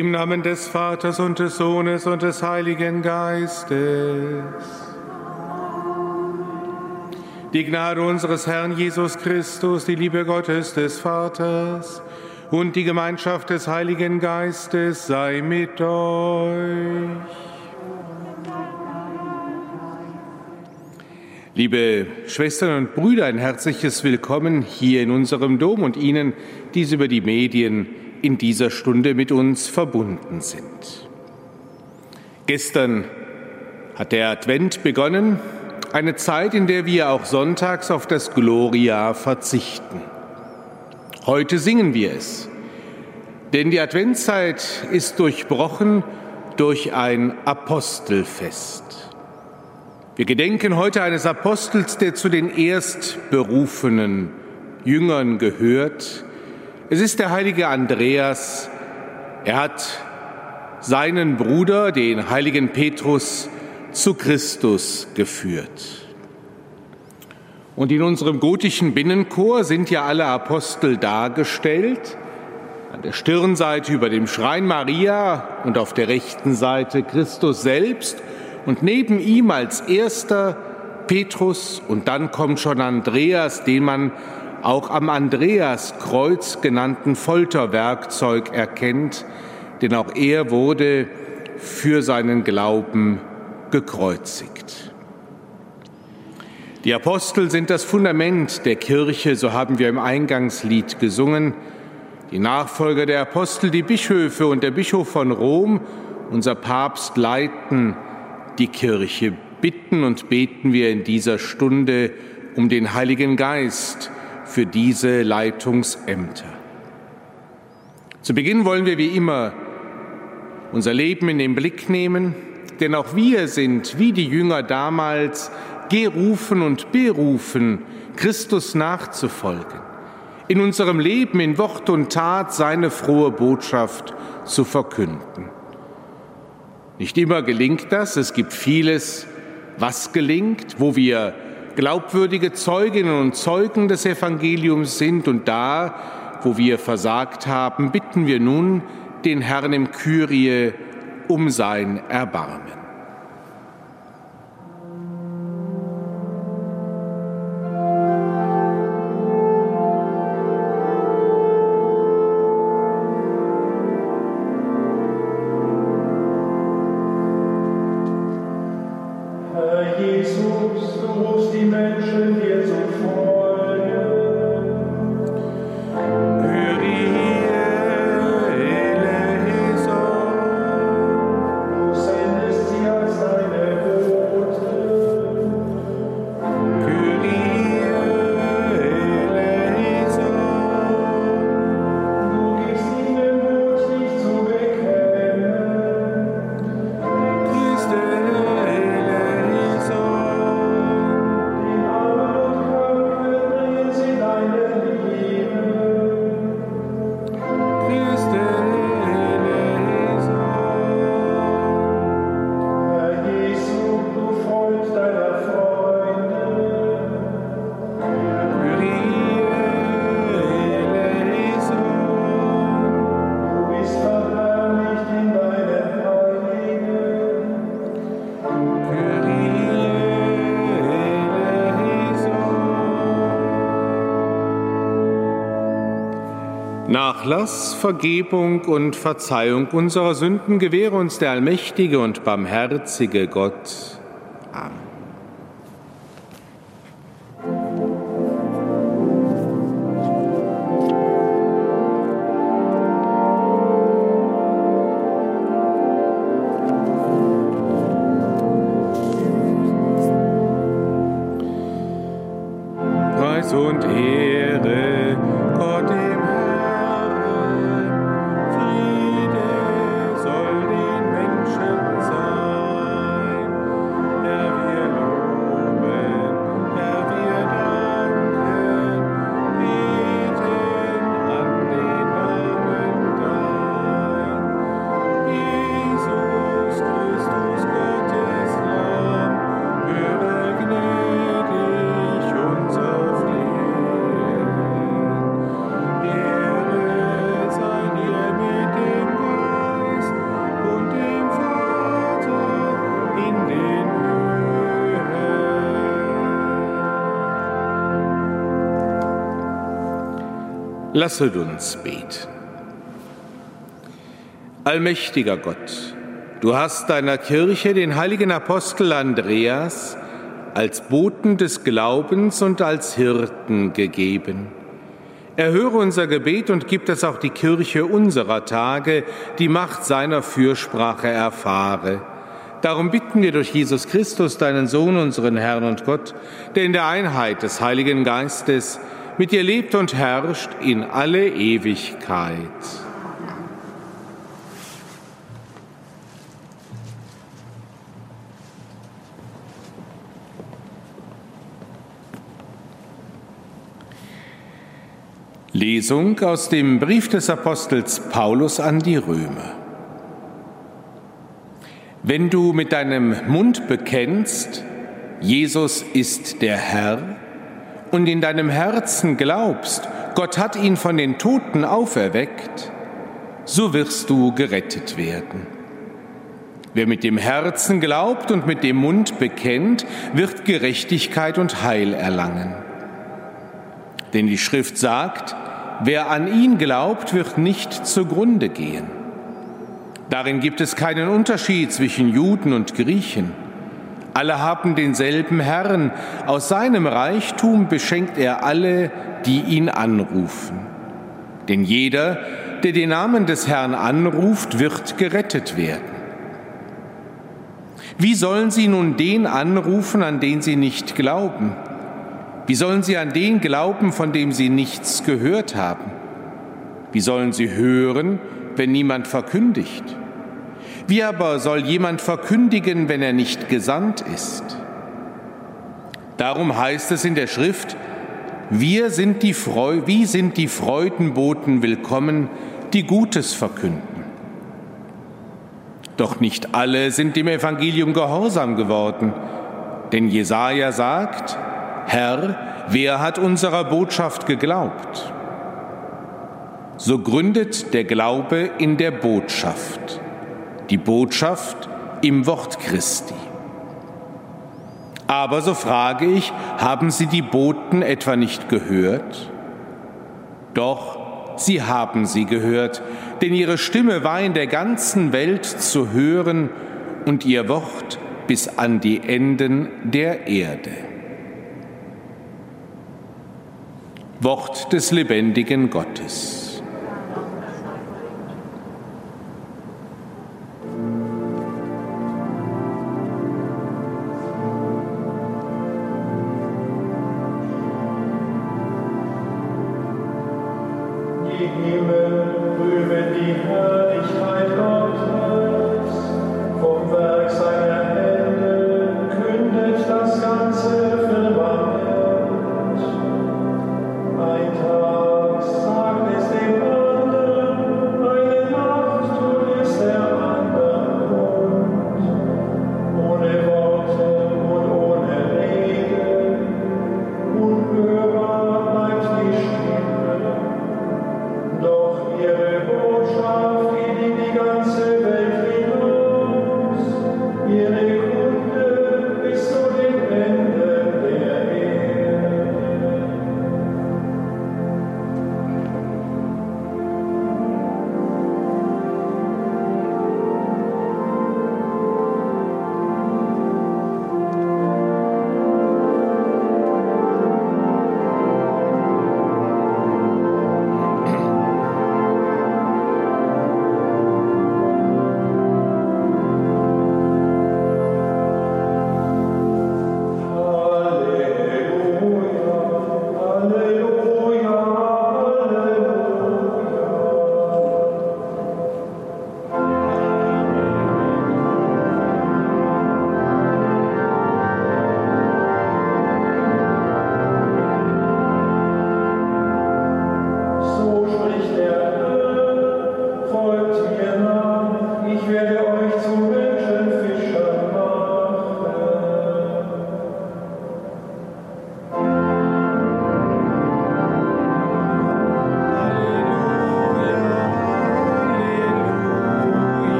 Im Namen des Vaters und des Sohnes und des Heiligen Geistes. Die Gnade unseres Herrn Jesus Christus, die Liebe Gottes des Vaters und die Gemeinschaft des Heiligen Geistes sei mit euch. Liebe Schwestern und Brüder, ein herzliches Willkommen hier in unserem Dom und Ihnen, die Sie über die Medien in dieser Stunde mit uns verbunden sind. Gestern hat der Advent begonnen, eine Zeit, in der wir auch sonntags auf das Gloria verzichten. Heute singen wir es, denn die Adventszeit ist durchbrochen durch ein Apostelfest. Wir gedenken heute eines Apostels, der zu den erstberufenen Jüngern gehört, es ist der heilige Andreas. Er hat seinen Bruder, den heiligen Petrus, zu Christus geführt. Und in unserem gotischen Binnenchor sind ja alle Apostel dargestellt. An der Stirnseite über dem Schrein Maria und auf der rechten Seite Christus selbst und neben ihm als erster Petrus und dann kommt schon Andreas, den man auch am Andreaskreuz genannten Folterwerkzeug erkennt, denn auch er wurde für seinen Glauben gekreuzigt. Die Apostel sind das Fundament der Kirche, so haben wir im Eingangslied gesungen. Die Nachfolger der Apostel, die Bischöfe und der Bischof von Rom, unser Papst, leiten die Kirche. Bitten und beten wir in dieser Stunde um den Heiligen Geist, für diese Leitungsämter. Zu Beginn wollen wir wie immer unser Leben in den Blick nehmen, denn auch wir sind, wie die Jünger damals, gerufen und berufen, Christus nachzufolgen, in unserem Leben in Wort und Tat seine frohe Botschaft zu verkünden. Nicht immer gelingt das, es gibt vieles, was gelingt, wo wir glaubwürdige Zeuginnen und Zeugen des Evangeliums sind. Und da, wo wir versagt haben, bitten wir nun den Herrn im Kyrie um sein Erbarmen. Nachlass, Vergebung und Verzeihung unserer Sünden gewähre uns der allmächtige und barmherzige Gott. Lasset uns beten. Allmächtiger Gott, du hast deiner Kirche den heiligen Apostel Andreas als Boten des Glaubens und als Hirten gegeben. Erhöre unser Gebet und gib, dass auch die Kirche unserer Tage die Macht seiner Fürsprache erfahre. Darum bitten wir durch Jesus Christus, deinen Sohn, unseren Herrn und Gott, der in der Einheit des Heiligen Geistes mit dir lebt und herrscht in alle Ewigkeit. Lesung aus dem Brief des Apostels Paulus an die Römer. Wenn du mit deinem Mund bekennst, Jesus ist der Herr, und in deinem Herzen glaubst, Gott hat ihn von den Toten auferweckt, so wirst du gerettet werden. Wer mit dem Herzen glaubt und mit dem Mund bekennt, wird Gerechtigkeit und Heil erlangen. Denn die Schrift sagt, wer an ihn glaubt, wird nicht zugrunde gehen. Darin gibt es keinen Unterschied zwischen Juden und Griechen alle haben denselben Herrn. Aus seinem Reichtum beschenkt er alle, die ihn anrufen. Denn jeder, der den Namen des Herrn anruft, wird gerettet werden. Wie sollen sie nun den anrufen, an den sie nicht glauben? Wie sollen sie an den glauben, von dem sie nichts gehört haben? Wie sollen sie hören, wenn niemand verkündigt? Wie aber soll jemand verkündigen, wenn er nicht gesandt ist? Darum heißt es in der Schrift, wir sind die Freu wie sind die Freudenboten willkommen, die Gutes verkünden. Doch nicht alle sind dem Evangelium gehorsam geworden, denn Jesaja sagt, Herr, wer hat unserer Botschaft geglaubt? So gründet der Glaube in der Botschaft die Botschaft im Wort Christi. Aber so frage ich, haben Sie die Boten etwa nicht gehört? Doch, sie haben sie gehört, denn ihre Stimme war in der ganzen Welt zu hören und ihr Wort bis an die Enden der Erde. Wort des lebendigen Gottes. die Himmel rühmen die Herrlichkeit Gottes.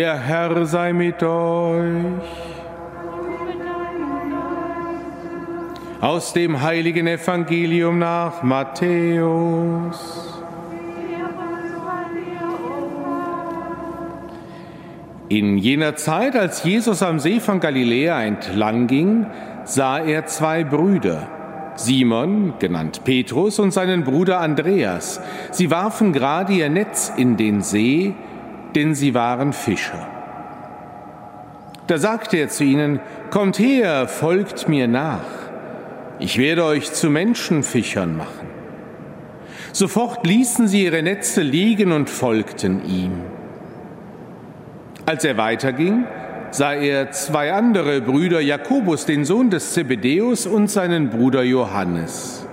Der Herr sei mit euch. Aus dem heiligen Evangelium nach Matthäus. In jener Zeit, als Jesus am See von Galiläa entlang ging, sah er zwei Brüder, Simon, genannt Petrus, und seinen Bruder Andreas. Sie warfen gerade ihr Netz in den See, denn sie waren Fischer. Da sagte er zu ihnen, Kommt her, folgt mir nach ich werde euch zu Menschenfischern machen. Sofort ließen sie ihre Netze liegen und folgten ihm. Als er weiterging, sah er zwei andere Brüder, Jakobus, den Sohn des Zebedäus, und seinen Bruder Johannes.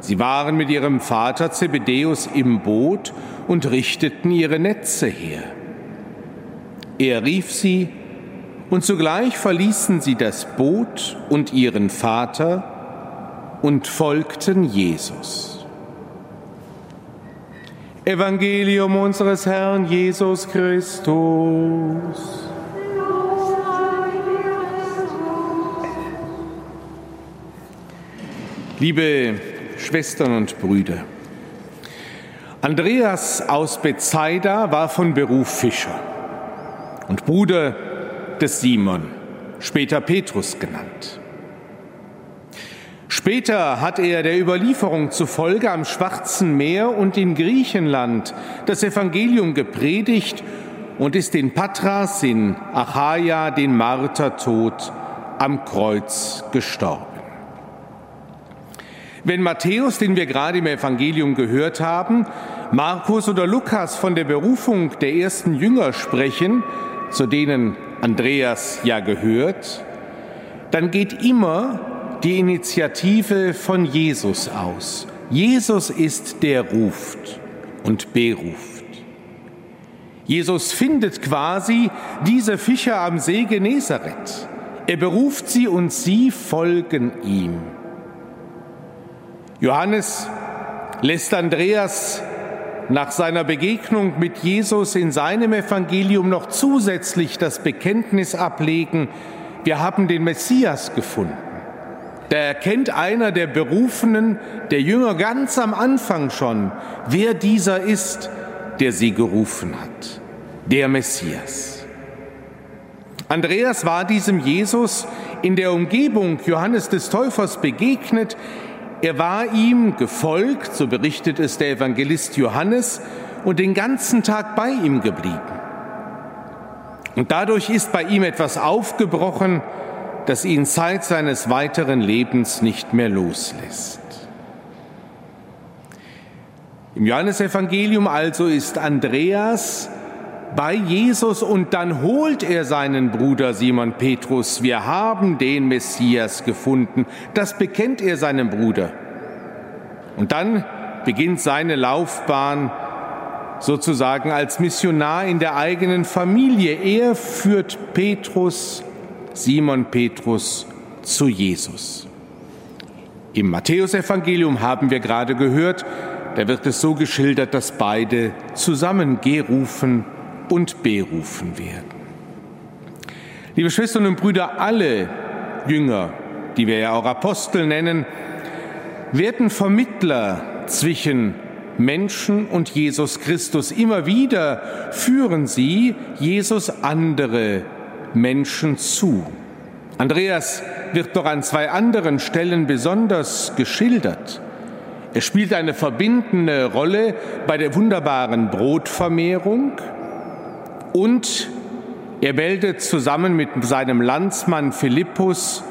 Sie waren mit ihrem Vater Zebedäus im Boot und richteten ihre Netze her. Er rief sie, und sogleich verließen sie das Boot und ihren Vater und folgten Jesus. Evangelium unseres Herrn Jesus Christus. Liebe Schwestern und Brüder, Andreas aus Bethsaida war von Beruf Fischer und Bruder des Simon, später Petrus genannt. Später hat er der Überlieferung zufolge am Schwarzen Meer und in Griechenland das Evangelium gepredigt und ist in Patras in Achaia den Martertod am Kreuz gestorben. Wenn Matthäus, den wir gerade im Evangelium gehört haben, Markus oder Lukas von der Berufung der ersten Jünger sprechen, zu denen Andreas ja gehört, dann geht immer die Initiative von Jesus aus. Jesus ist der ruft und beruft. Jesus findet quasi diese Fischer am See Genezareth. Er beruft sie und sie folgen ihm. Johannes lässt Andreas nach seiner Begegnung mit Jesus in seinem Evangelium noch zusätzlich das Bekenntnis ablegen, wir haben den Messias gefunden. Da erkennt einer der Berufenen, der Jünger ganz am Anfang schon, wer dieser ist, der sie gerufen hat, der Messias. Andreas war diesem Jesus in der Umgebung Johannes des Täufers begegnet. Er war ihm gefolgt, so berichtet es der Evangelist Johannes, und den ganzen Tag bei ihm geblieben. Und dadurch ist bei ihm etwas aufgebrochen, das ihn Zeit seines weiteren Lebens nicht mehr loslässt. Im Johannesevangelium also ist Andreas bei Jesus und dann holt er seinen Bruder Simon Petrus. Wir haben den Messias gefunden. Das bekennt er seinem Bruder. Und dann beginnt seine Laufbahn sozusagen als Missionar in der eigenen Familie. Er führt Petrus Simon Petrus zu Jesus. Im Matthäusevangelium haben wir gerade gehört, da wird es so geschildert, dass beide zusammen gerufen und berufen werden. Liebe Schwestern und Brüder, alle Jünger, die wir ja auch Apostel nennen, werden Vermittler zwischen Menschen und Jesus Christus. Immer wieder führen sie Jesus andere Menschen zu. Andreas wird doch an zwei anderen Stellen besonders geschildert. Er spielt eine verbindende Rolle bei der wunderbaren Brotvermehrung und er meldet zusammen mit seinem Landsmann Philippus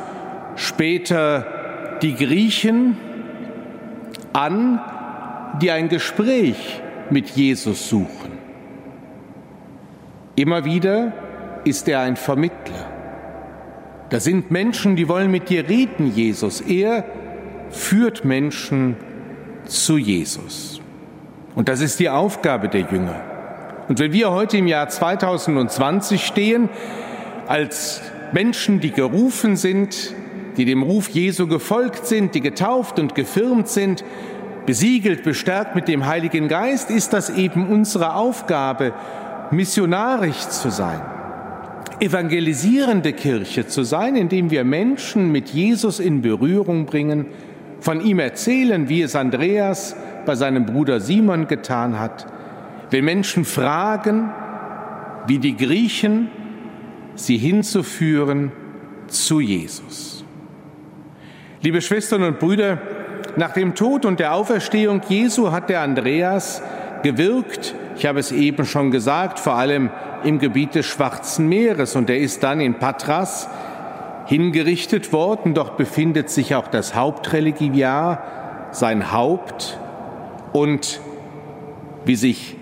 später die Griechen an, die ein Gespräch mit Jesus suchen. Immer wieder ist er ein Vermittler. Da sind Menschen, die wollen mit dir reden, Jesus. Er führt Menschen zu Jesus. Und das ist die Aufgabe der Jünger. Und wenn wir heute im Jahr 2020 stehen, als Menschen, die gerufen sind, die dem Ruf Jesu gefolgt sind, die getauft und gefirmt sind, besiegelt, bestärkt mit dem Heiligen Geist, ist das eben unsere Aufgabe, missionarisch zu sein evangelisierende Kirche zu sein, indem wir Menschen mit Jesus in Berührung bringen, von ihm erzählen, wie es Andreas bei seinem Bruder Simon getan hat. Wenn Menschen fragen, wie die Griechen, sie hinzuführen zu Jesus. Liebe Schwestern und Brüder, nach dem Tod und der Auferstehung Jesu hat der Andreas gewirkt, ich habe es eben schon gesagt, vor allem im Gebiet des Schwarzen Meeres und er ist dann in Patras hingerichtet worden. Dort befindet sich auch das Hauptreligiar, sein Haupt und wie sich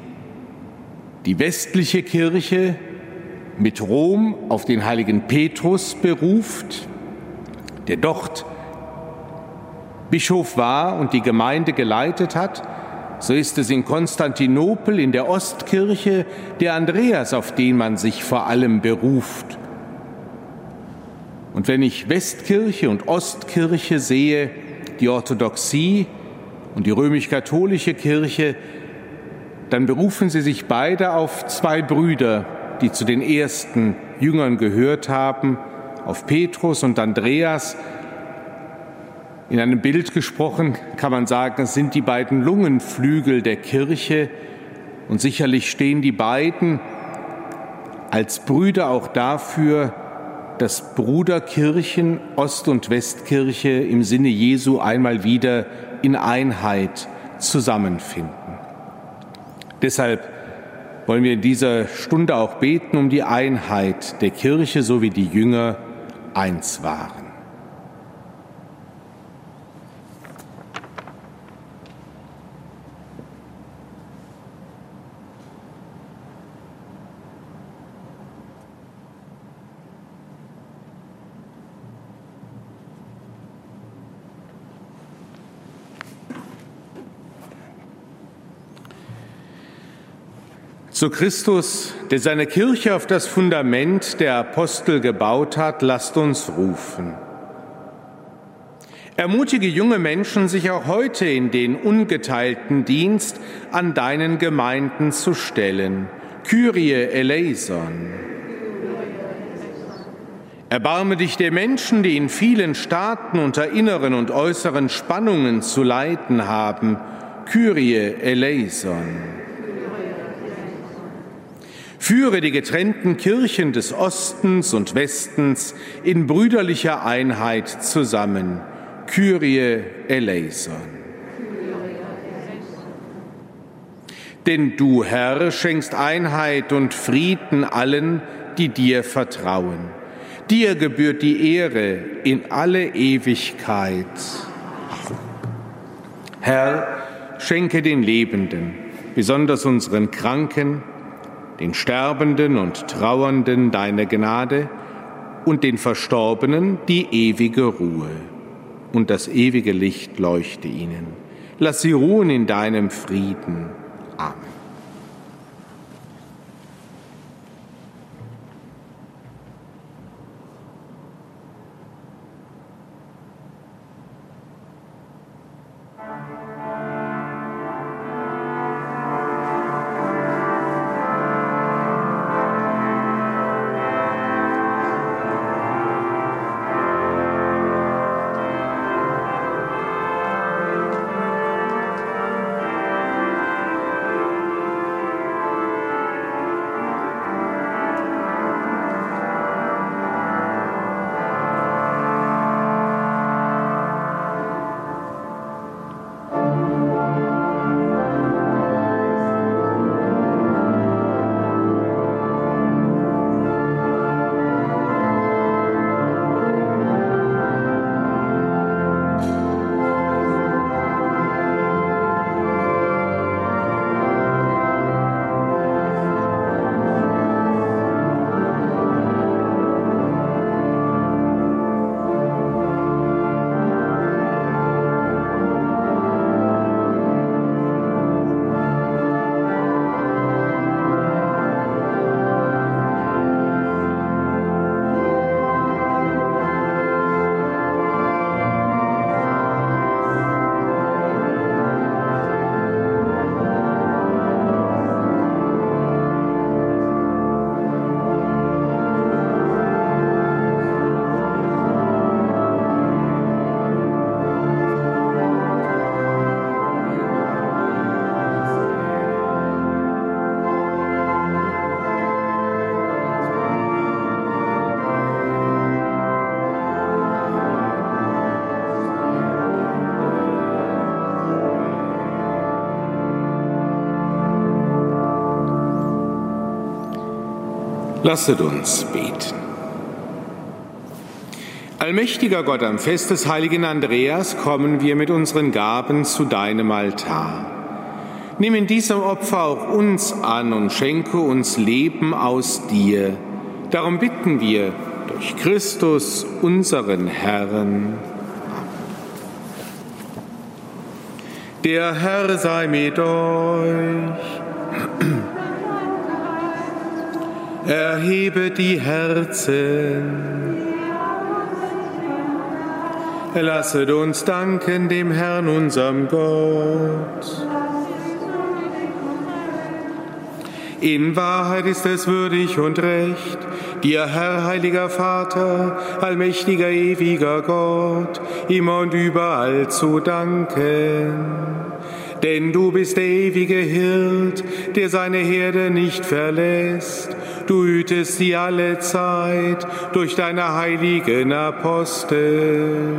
die westliche Kirche mit Rom auf den heiligen Petrus beruft, der dort Bischof war und die Gemeinde geleitet hat, so ist es in Konstantinopel in der Ostkirche der Andreas, auf den man sich vor allem beruft. Und wenn ich Westkirche und Ostkirche sehe, die Orthodoxie und die römisch-katholische Kirche, dann berufen sie sich beide auf zwei Brüder, die zu den ersten Jüngern gehört haben, auf Petrus und Andreas. In einem Bild gesprochen kann man sagen, es sind die beiden Lungenflügel der Kirche und sicherlich stehen die beiden als Brüder auch dafür, dass Bruderkirchen, Ost- und Westkirche im Sinne Jesu einmal wieder in Einheit zusammenfinden. Deshalb wollen wir in dieser Stunde auch beten um die Einheit der Kirche, so wie die Jünger eins waren. Zu Christus, der seine Kirche auf das Fundament der Apostel gebaut hat, lasst uns rufen. Ermutige junge Menschen, sich auch heute in den ungeteilten Dienst an deinen Gemeinden zu stellen. Kyrie eleison. Erbarme dich der Menschen, die in vielen Staaten unter inneren und äußeren Spannungen zu leiden haben. Kyrie eleison. Führe die getrennten Kirchen des Ostens und Westens in brüderlicher Einheit zusammen. Kyrie eleison. Denn du, Herr, schenkst Einheit und Frieden allen, die dir vertrauen. Dir gebührt die Ehre in alle Ewigkeit. Herr, schenke den Lebenden, besonders unseren Kranken, den Sterbenden und Trauernden deine Gnade und den Verstorbenen die ewige Ruhe. Und das ewige Licht leuchte ihnen. Lass sie ruhen in deinem Frieden. Amen. Lasset uns beten. Allmächtiger Gott, am Fest des heiligen Andreas kommen wir mit unseren Gaben zu deinem Altar. Nimm in diesem Opfer auch uns an und schenke uns Leben aus dir. Darum bitten wir durch Christus, unseren Herrn. Der Herr sei mit euch. Erhebe die Herzen. Lasset uns danken dem Herrn, unserem Gott. In Wahrheit ist es würdig und recht, dir, Herr, heiliger Vater, allmächtiger, ewiger Gott, immer und überall zu danken denn du bist der ewige Hirt, der seine Herde nicht verlässt. Du hütest sie alle Zeit durch deine heiligen Apostel.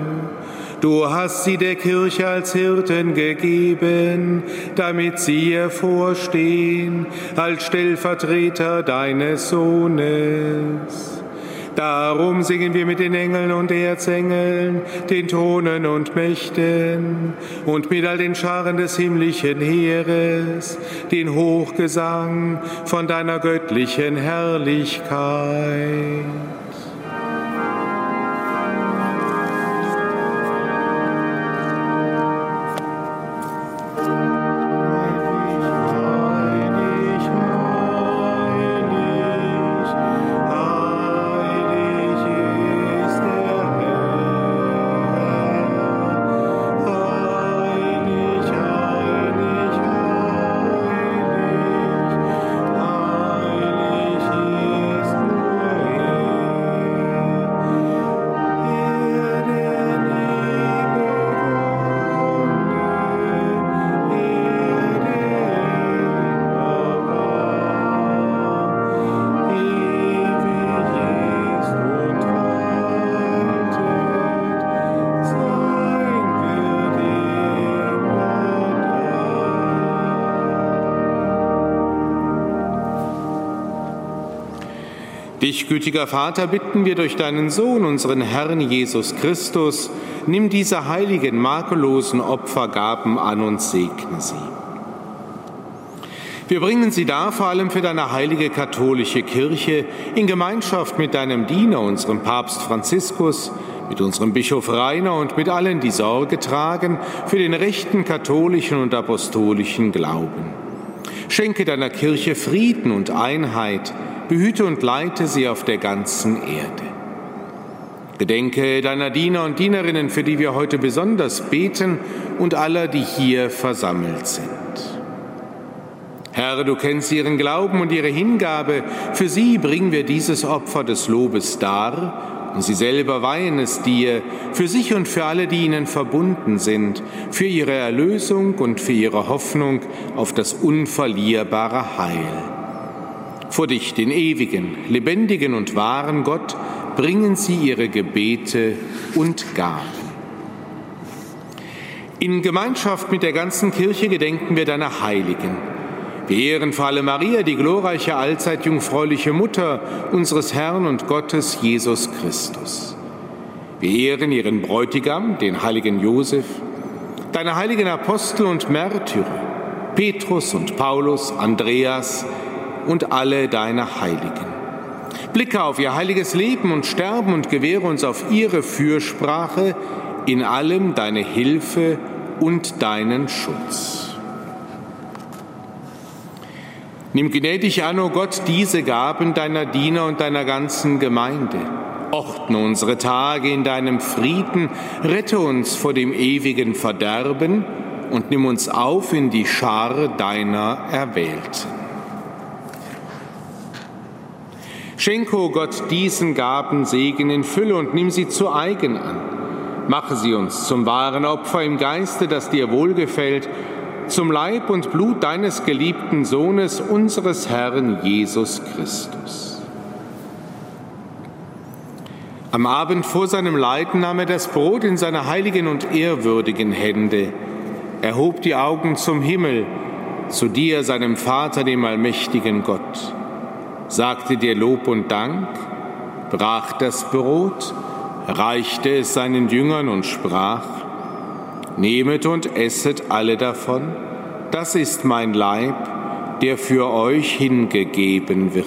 Du hast sie der Kirche als Hirten gegeben, damit sie ihr vorstehen als Stellvertreter deines Sohnes. Darum singen wir mit den Engeln und Erzengeln, den Thronen und Mächten und mit all den Scharen des himmlischen Heeres den Hochgesang von deiner göttlichen Herrlichkeit. Dich, gütiger Vater, bitten wir durch deinen Sohn, unseren Herrn Jesus Christus, nimm diese heiligen, makellosen Opfergaben an und segne sie. Wir bringen sie da vor allem für deine heilige katholische Kirche in Gemeinschaft mit deinem Diener, unserem Papst Franziskus, mit unserem Bischof Rainer und mit allen, die Sorge tragen für den rechten katholischen und apostolischen Glauben. Schenke deiner Kirche Frieden und Einheit, behüte und leite sie auf der ganzen Erde. Gedenke deiner Diener und Dienerinnen, für die wir heute besonders beten, und aller, die hier versammelt sind. Herr, du kennst ihren Glauben und ihre Hingabe. Für sie bringen wir dieses Opfer des Lobes dar und sie selber weihen es dir, für sich und für alle, die ihnen verbunden sind, für ihre Erlösung und für ihre Hoffnung auf das unverlierbare Heil. Vor dich, den ewigen, lebendigen und wahren Gott, bringen sie ihre Gebete und Gaben. In Gemeinschaft mit der ganzen Kirche gedenken wir deiner Heiligen. Wir ehren vor allem Maria, die glorreiche, allzeit jungfräuliche Mutter unseres Herrn und Gottes Jesus Christus. Wir ehren ihren Bräutigam, den heiligen Josef, deine heiligen Apostel und Märtyrer, Petrus und Paulus, Andreas, und alle deine Heiligen. Blicke auf ihr heiliges Leben und Sterben und gewähre uns auf ihre Fürsprache in allem deine Hilfe und deinen Schutz. Nimm gnädig an, o oh Gott, diese Gaben deiner Diener und deiner ganzen Gemeinde. Ordne unsere Tage in deinem Frieden, rette uns vor dem ewigen Verderben und nimm uns auf in die Schar deiner Erwählten. Schenke, o Gott, diesen Gaben Segen in Fülle und nimm sie zu eigen an. Mache sie uns zum wahren Opfer im Geiste, das dir wohlgefällt, zum Leib und Blut deines geliebten Sohnes, unseres Herrn Jesus Christus. Am Abend vor seinem Leiden nahm er das Brot in seine heiligen und ehrwürdigen Hände, erhob die Augen zum Himmel, zu dir, seinem Vater, dem allmächtigen Gott sagte dir Lob und Dank, brach das Brot, reichte es seinen Jüngern und sprach, Nehmet und esset alle davon, das ist mein Leib, der für euch hingegeben wird.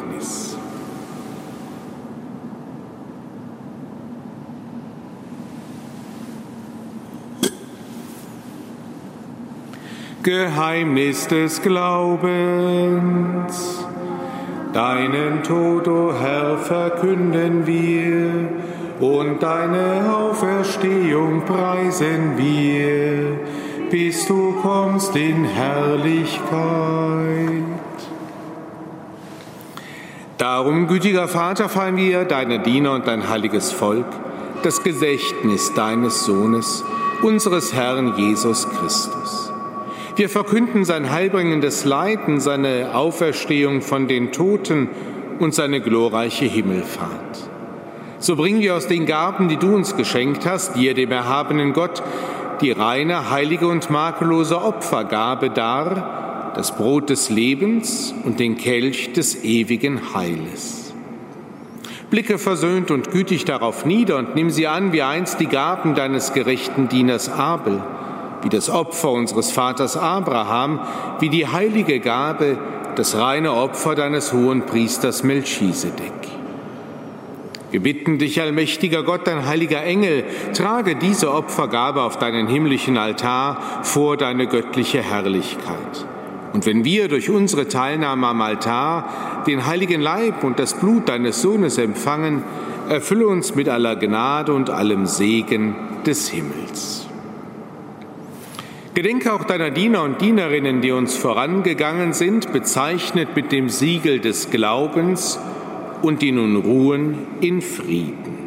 Geheimnis des Glaubens. Deinen Tod, o oh Herr, verkünden wir und deine Auferstehung preisen wir, bis du kommst in Herrlichkeit. Darum, gütiger Vater, feiern wir, deine Diener und dein heiliges Volk, das Gedächtnis deines Sohnes, unseres Herrn Jesus Christus wir verkünden sein heilbringendes Leiden, seine Auferstehung von den Toten und seine glorreiche Himmelfahrt. So bringen wir aus den Gaben, die du uns geschenkt hast, dir, dem erhabenen Gott, die reine, heilige und makellose Opfergabe dar, das Brot des Lebens und den Kelch des ewigen Heiles. Blicke versöhnt und gütig darauf nieder und nimm sie an wie einst die Gaben deines gerechten Dieners Abel wie das Opfer unseres Vaters Abraham, wie die heilige Gabe, das reine Opfer deines hohen Priesters Melchisedek. Wir bitten dich, allmächtiger Gott, dein heiliger Engel, trage diese Opfergabe auf deinen himmlischen Altar vor deine göttliche Herrlichkeit. Und wenn wir durch unsere Teilnahme am Altar den heiligen Leib und das Blut deines Sohnes empfangen, erfülle uns mit aller Gnade und allem Segen des Himmels. Gedenke auch deiner Diener und Dienerinnen, die uns vorangegangen sind, bezeichnet mit dem Siegel des Glaubens und die nun ruhen in Frieden.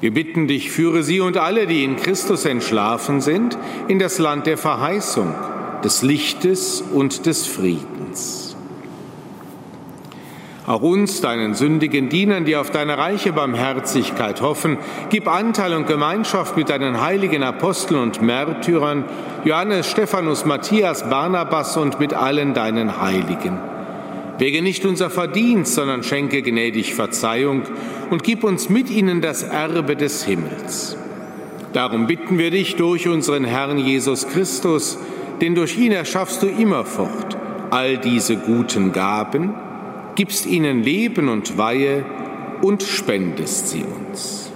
Wir bitten dich, führe sie und alle, die in Christus entschlafen sind, in das Land der Verheißung, des Lichtes und des Friedens. Auch uns, deinen sündigen Dienern, die auf deine reiche Barmherzigkeit hoffen, gib Anteil und Gemeinschaft mit deinen heiligen Aposteln und Märtyrern, Johannes, Stephanus, Matthias, Barnabas und mit allen deinen Heiligen. Wege nicht unser Verdienst, sondern schenke gnädig Verzeihung und gib uns mit ihnen das Erbe des Himmels. Darum bitten wir dich durch unseren Herrn Jesus Christus, denn durch ihn erschaffst du immerfort all diese guten Gaben, gibst ihnen Leben und Weihe und spendest sie uns.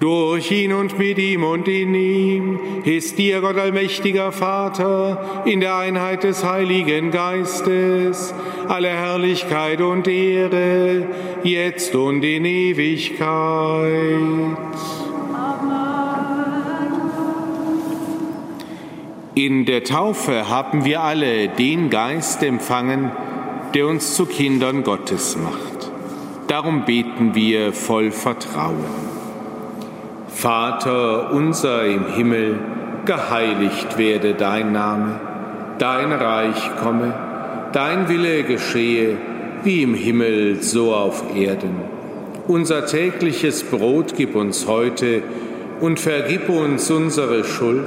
Durch ihn und mit ihm und in ihm ist dir, Gott allmächtiger Vater, in der Einheit des Heiligen Geistes, alle Herrlichkeit und Ehre, jetzt und in Ewigkeit. In der Taufe haben wir alle den Geist empfangen, der uns zu Kindern Gottes macht. Darum beten wir voll Vertrauen. Vater unser im Himmel, geheiligt werde dein Name, dein Reich komme, dein Wille geschehe, wie im Himmel so auf Erden. Unser tägliches Brot gib uns heute und vergib uns unsere Schuld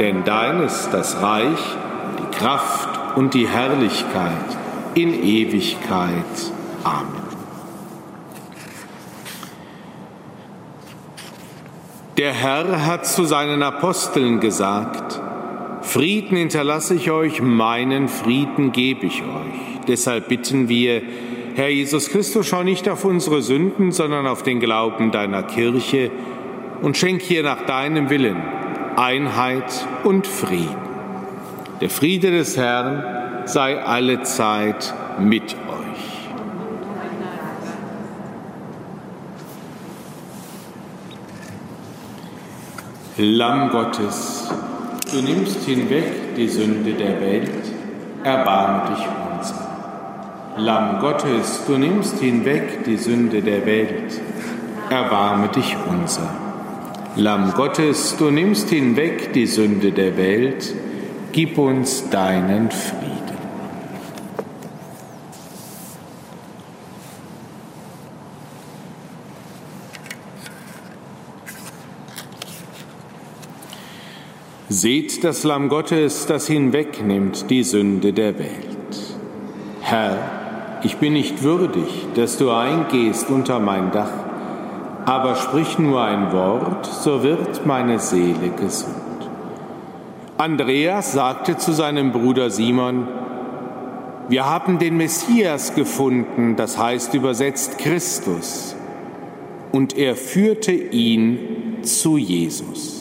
Denn dein ist das Reich, die Kraft und die Herrlichkeit in Ewigkeit. Amen. Der Herr hat zu seinen Aposteln gesagt, Frieden hinterlasse ich euch, meinen Frieden gebe ich euch. Deshalb bitten wir, Herr Jesus Christus, schau nicht auf unsere Sünden, sondern auf den Glauben deiner Kirche und schenk hier nach deinem Willen Einheit und Frieden. Der Friede des Herrn sei alle Zeit mit euch. Lamm Gottes, du nimmst hinweg die Sünde der Welt, erbarme dich unser. Lamm Gottes, du nimmst hinweg die Sünde der Welt, erbarme dich unser. Lamm Gottes, du nimmst hinweg die Sünde der Welt, gib uns deinen Frieden. Seht das Lamm Gottes, das hinwegnimmt die Sünde der Welt. Herr, ich bin nicht würdig, dass du eingehst unter mein Dach, aber sprich nur ein Wort, so wird meine Seele gesund. Andreas sagte zu seinem Bruder Simon, wir haben den Messias gefunden, das heißt übersetzt Christus, und er führte ihn zu Jesus.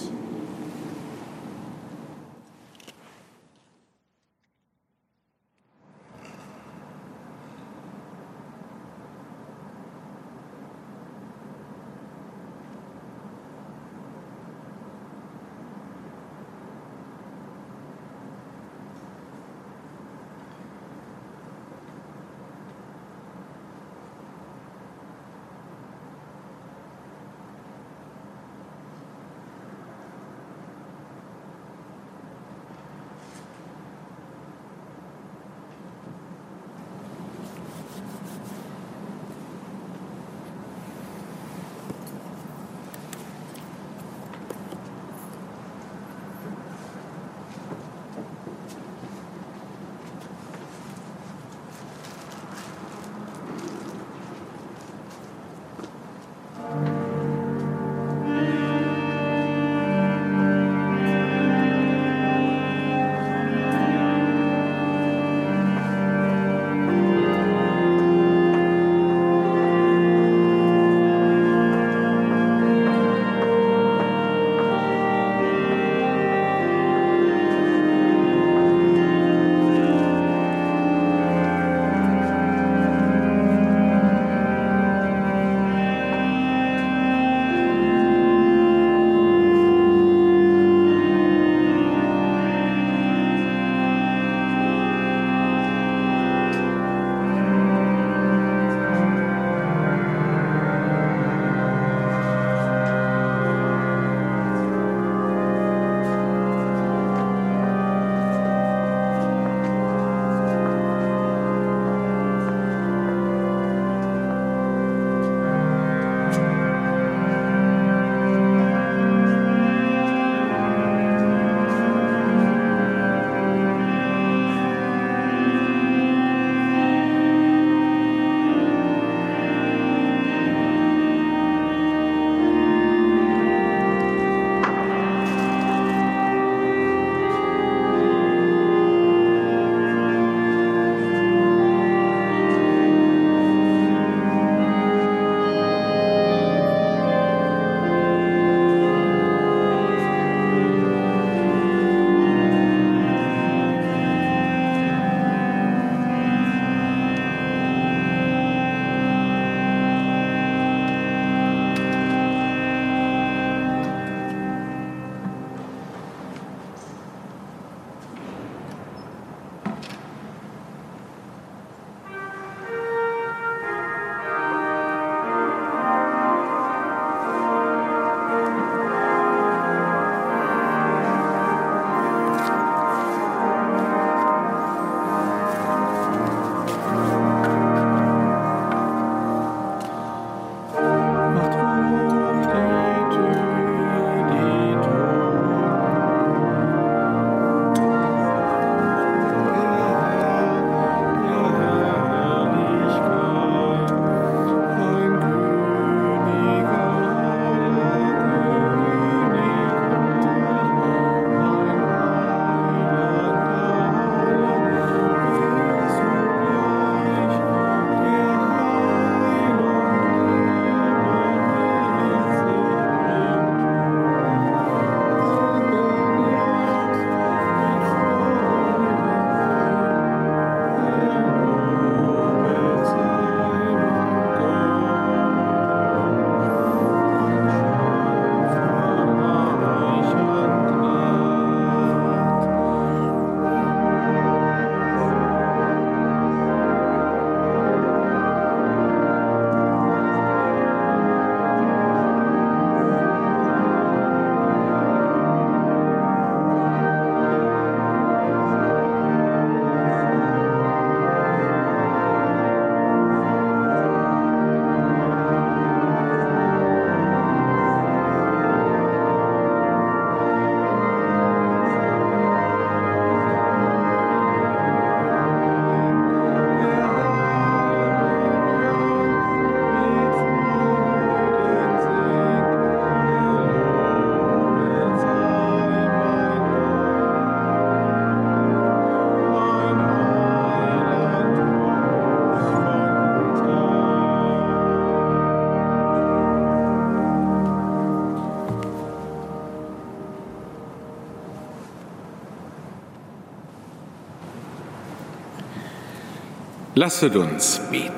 Lasset uns beten.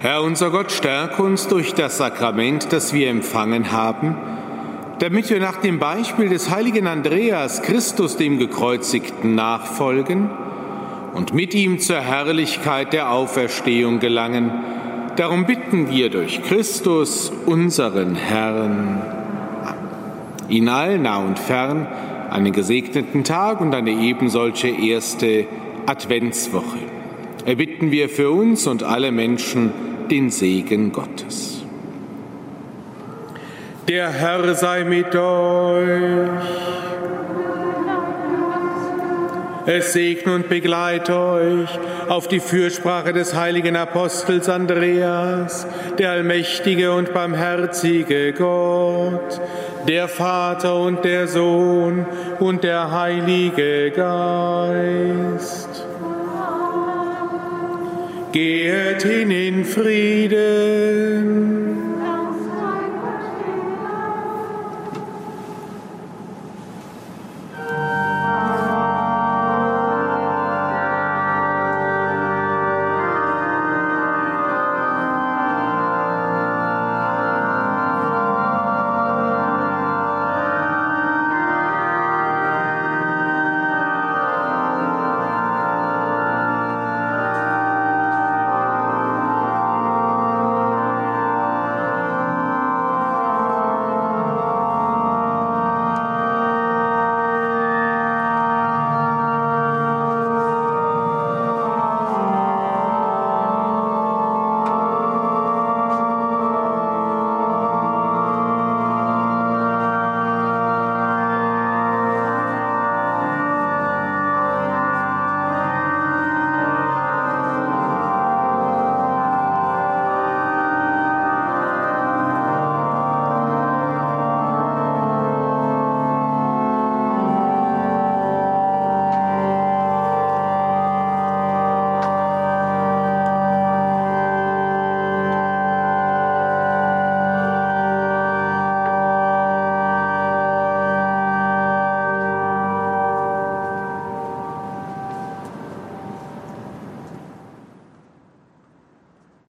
Herr unser Gott, stärke uns durch das Sakrament, das wir empfangen haben, damit wir nach dem Beispiel des heiligen Andreas Christus dem Gekreuzigten nachfolgen und mit ihm zur Herrlichkeit der Auferstehung gelangen. Darum bitten wir durch Christus, unseren Herrn. Ihnen allen nah und fern einen gesegneten Tag und eine ebensolche erste Adventswoche. Erbitten wir für uns und alle Menschen den Segen Gottes. Der Herr sei mit euch. Es segne und begleite euch auf die Fürsprache des heiligen Apostels Andreas, der allmächtige und barmherzige Gott, der Vater und der Sohn und der Heilige Geist. Geht hin in Frieden.